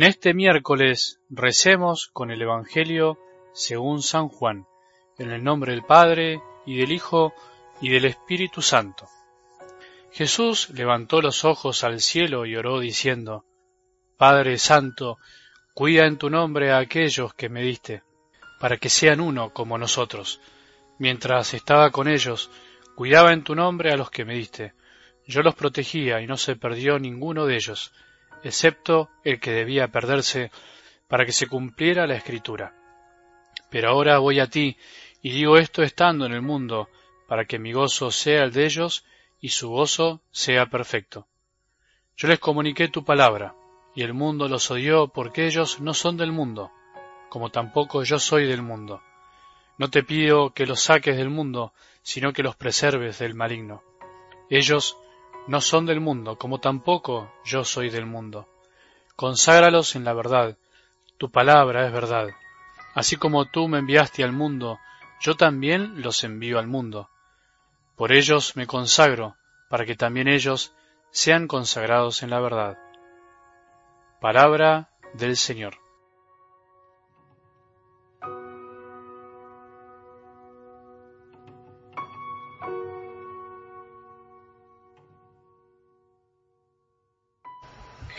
En este miércoles recemos con el Evangelio según San Juan, en el nombre del Padre, y del Hijo, y del Espíritu Santo. Jesús levantó los ojos al cielo y oró diciendo, Padre Santo, cuida en tu nombre a aquellos que me diste, para que sean uno como nosotros. Mientras estaba con ellos, cuidaba en tu nombre a los que me diste. Yo los protegía y no se perdió ninguno de ellos excepto el que debía perderse para que se cumpliera la escritura. Pero ahora voy a ti, y digo esto estando en el mundo, para que mi gozo sea el de ellos y su gozo sea perfecto. Yo les comuniqué tu palabra, y el mundo los odió porque ellos no son del mundo, como tampoco yo soy del mundo. No te pido que los saques del mundo, sino que los preserves del maligno. Ellos no son del mundo, como tampoco yo soy del mundo. Conságralos en la verdad, tu palabra es verdad. Así como tú me enviaste al mundo, yo también los envío al mundo. Por ellos me consagro, para que también ellos sean consagrados en la verdad. Palabra del Señor.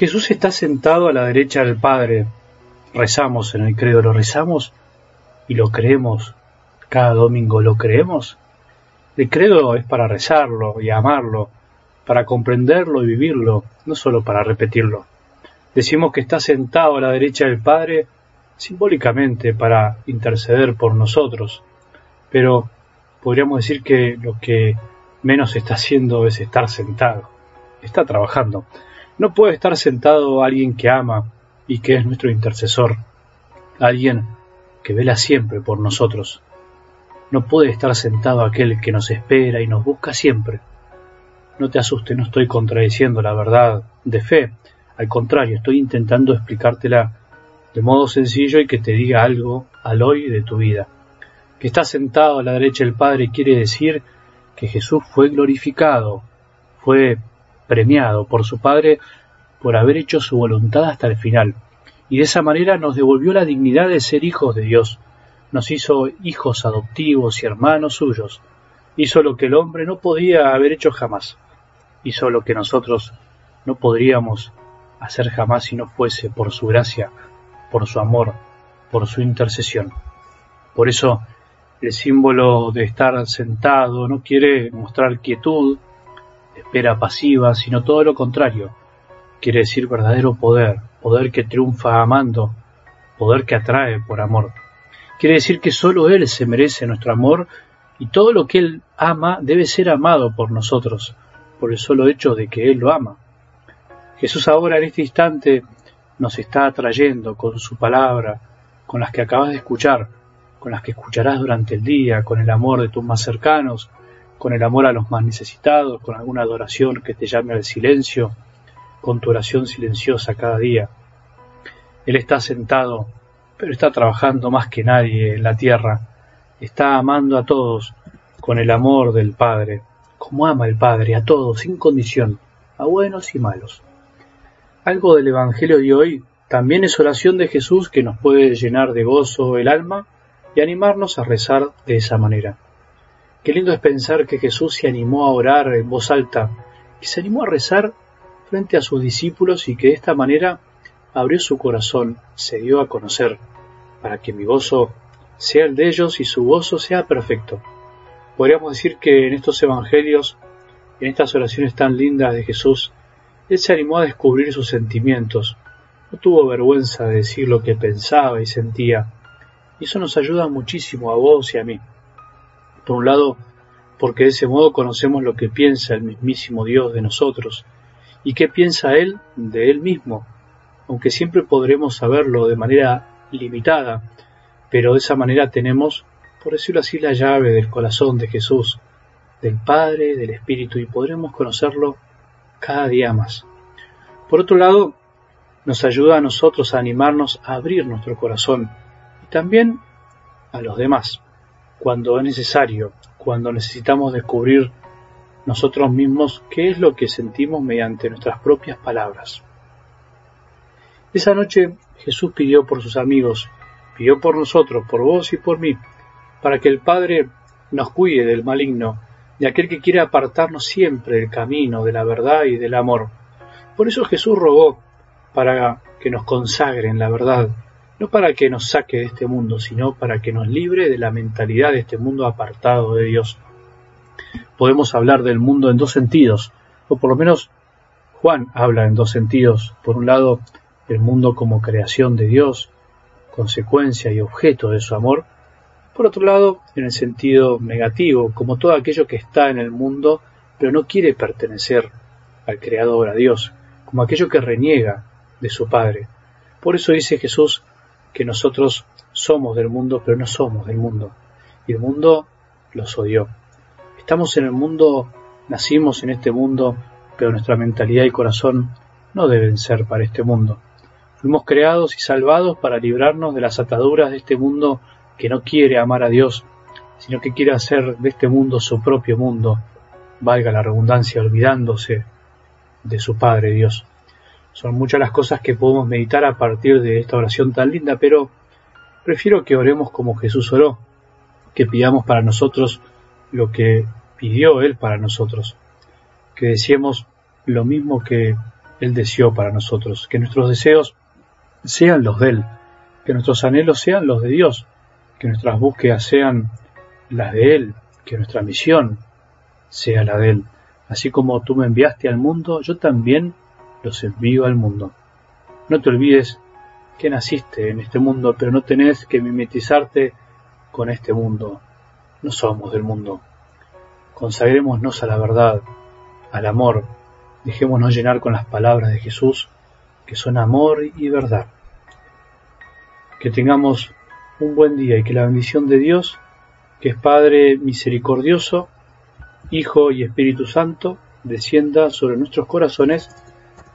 Jesús está sentado a la derecha del Padre. Rezamos en el credo, lo rezamos y lo creemos. Cada domingo lo creemos. El credo es para rezarlo y amarlo, para comprenderlo y vivirlo, no solo para repetirlo. Decimos que está sentado a la derecha del Padre simbólicamente para interceder por nosotros, pero podríamos decir que lo que menos está haciendo es estar sentado, está trabajando. No puede estar sentado alguien que ama y que es nuestro intercesor, alguien que vela siempre por nosotros. No puede estar sentado aquel que nos espera y nos busca siempre. No te asustes, no estoy contradiciendo la verdad de fe, al contrario, estoy intentando explicártela de modo sencillo y que te diga algo al hoy de tu vida. Que está sentado a la derecha del Padre quiere decir que Jesús fue glorificado, fue premiado por su Padre por haber hecho su voluntad hasta el final, y de esa manera nos devolvió la dignidad de ser hijos de Dios, nos hizo hijos adoptivos y hermanos suyos, hizo lo que el hombre no podía haber hecho jamás, hizo lo que nosotros no podríamos hacer jamás si no fuese por su gracia, por su amor, por su intercesión. Por eso el símbolo de estar sentado no quiere mostrar quietud, espera pasiva, sino todo lo contrario. Quiere decir verdadero poder, poder que triunfa amando, poder que atrae por amor. Quiere decir que solo Él se merece nuestro amor y todo lo que Él ama debe ser amado por nosotros, por el solo hecho de que Él lo ama. Jesús ahora en este instante nos está atrayendo con su palabra, con las que acabas de escuchar, con las que escucharás durante el día, con el amor de tus más cercanos, con el amor a los más necesitados, con alguna adoración que te llame al silencio, con tu oración silenciosa cada día. Él está sentado, pero está trabajando más que nadie en la tierra, está amando a todos con el amor del Padre, como ama el Padre a todos, sin condición, a buenos y malos. Algo del Evangelio de hoy también es oración de Jesús que nos puede llenar de gozo el alma y animarnos a rezar de esa manera. Qué lindo es pensar que Jesús se animó a orar en voz alta, y se animó a rezar frente a sus discípulos y que de esta manera abrió su corazón, se dio a conocer, para que mi gozo sea el de ellos y su gozo sea perfecto. Podríamos decir que en estos evangelios, en estas oraciones tan lindas de Jesús, Él se animó a descubrir sus sentimientos, no tuvo vergüenza de decir lo que pensaba y sentía, y eso nos ayuda muchísimo a vos y a mí. Por un lado, porque de ese modo conocemos lo que piensa el mismísimo Dios de nosotros y qué piensa Él de Él mismo, aunque siempre podremos saberlo de manera limitada, pero de esa manera tenemos, por decirlo así, la llave del corazón de Jesús, del Padre, del Espíritu, y podremos conocerlo cada día más. Por otro lado, nos ayuda a nosotros a animarnos a abrir nuestro corazón y también a los demás cuando es necesario, cuando necesitamos descubrir nosotros mismos qué es lo que sentimos mediante nuestras propias palabras. Esa noche Jesús pidió por sus amigos, pidió por nosotros, por vos y por mí, para que el Padre nos cuide del maligno, de aquel que quiere apartarnos siempre del camino, de la verdad y del amor. Por eso Jesús rogó para que nos consagre en la verdad, no para que nos saque de este mundo, sino para que nos libre de la mentalidad de este mundo apartado de Dios. Podemos hablar del mundo en dos sentidos, o por lo menos Juan habla en dos sentidos. Por un lado, el mundo como creación de Dios, consecuencia y objeto de su amor. Por otro lado, en el sentido negativo, como todo aquello que está en el mundo, pero no quiere pertenecer al Creador, a Dios, como aquello que reniega de su Padre. Por eso dice Jesús que nosotros somos del mundo, pero no somos del mundo. Y el mundo los odió. Estamos en el mundo, nacimos en este mundo, pero nuestra mentalidad y corazón no deben ser para este mundo. Fuimos creados y salvados para librarnos de las ataduras de este mundo que no quiere amar a Dios, sino que quiere hacer de este mundo su propio mundo, valga la redundancia, olvidándose de su Padre Dios. Son muchas las cosas que podemos meditar a partir de esta oración tan linda, pero prefiero que oremos como Jesús oró, que pidamos para nosotros lo que pidió Él para nosotros, que deseemos lo mismo que Él deseó para nosotros, que nuestros deseos sean los de Él, que nuestros anhelos sean los de Dios, que nuestras búsquedas sean las de Él, que nuestra misión sea la de Él. Así como tú me enviaste al mundo, yo también los envío al mundo. No te olvides que naciste en este mundo, pero no tenés que mimetizarte con este mundo. No somos del mundo. Consagrémonos a la verdad, al amor. Dejémonos llenar con las palabras de Jesús, que son amor y verdad. Que tengamos un buen día y que la bendición de Dios, que es Padre misericordioso, Hijo y Espíritu Santo, descienda sobre nuestros corazones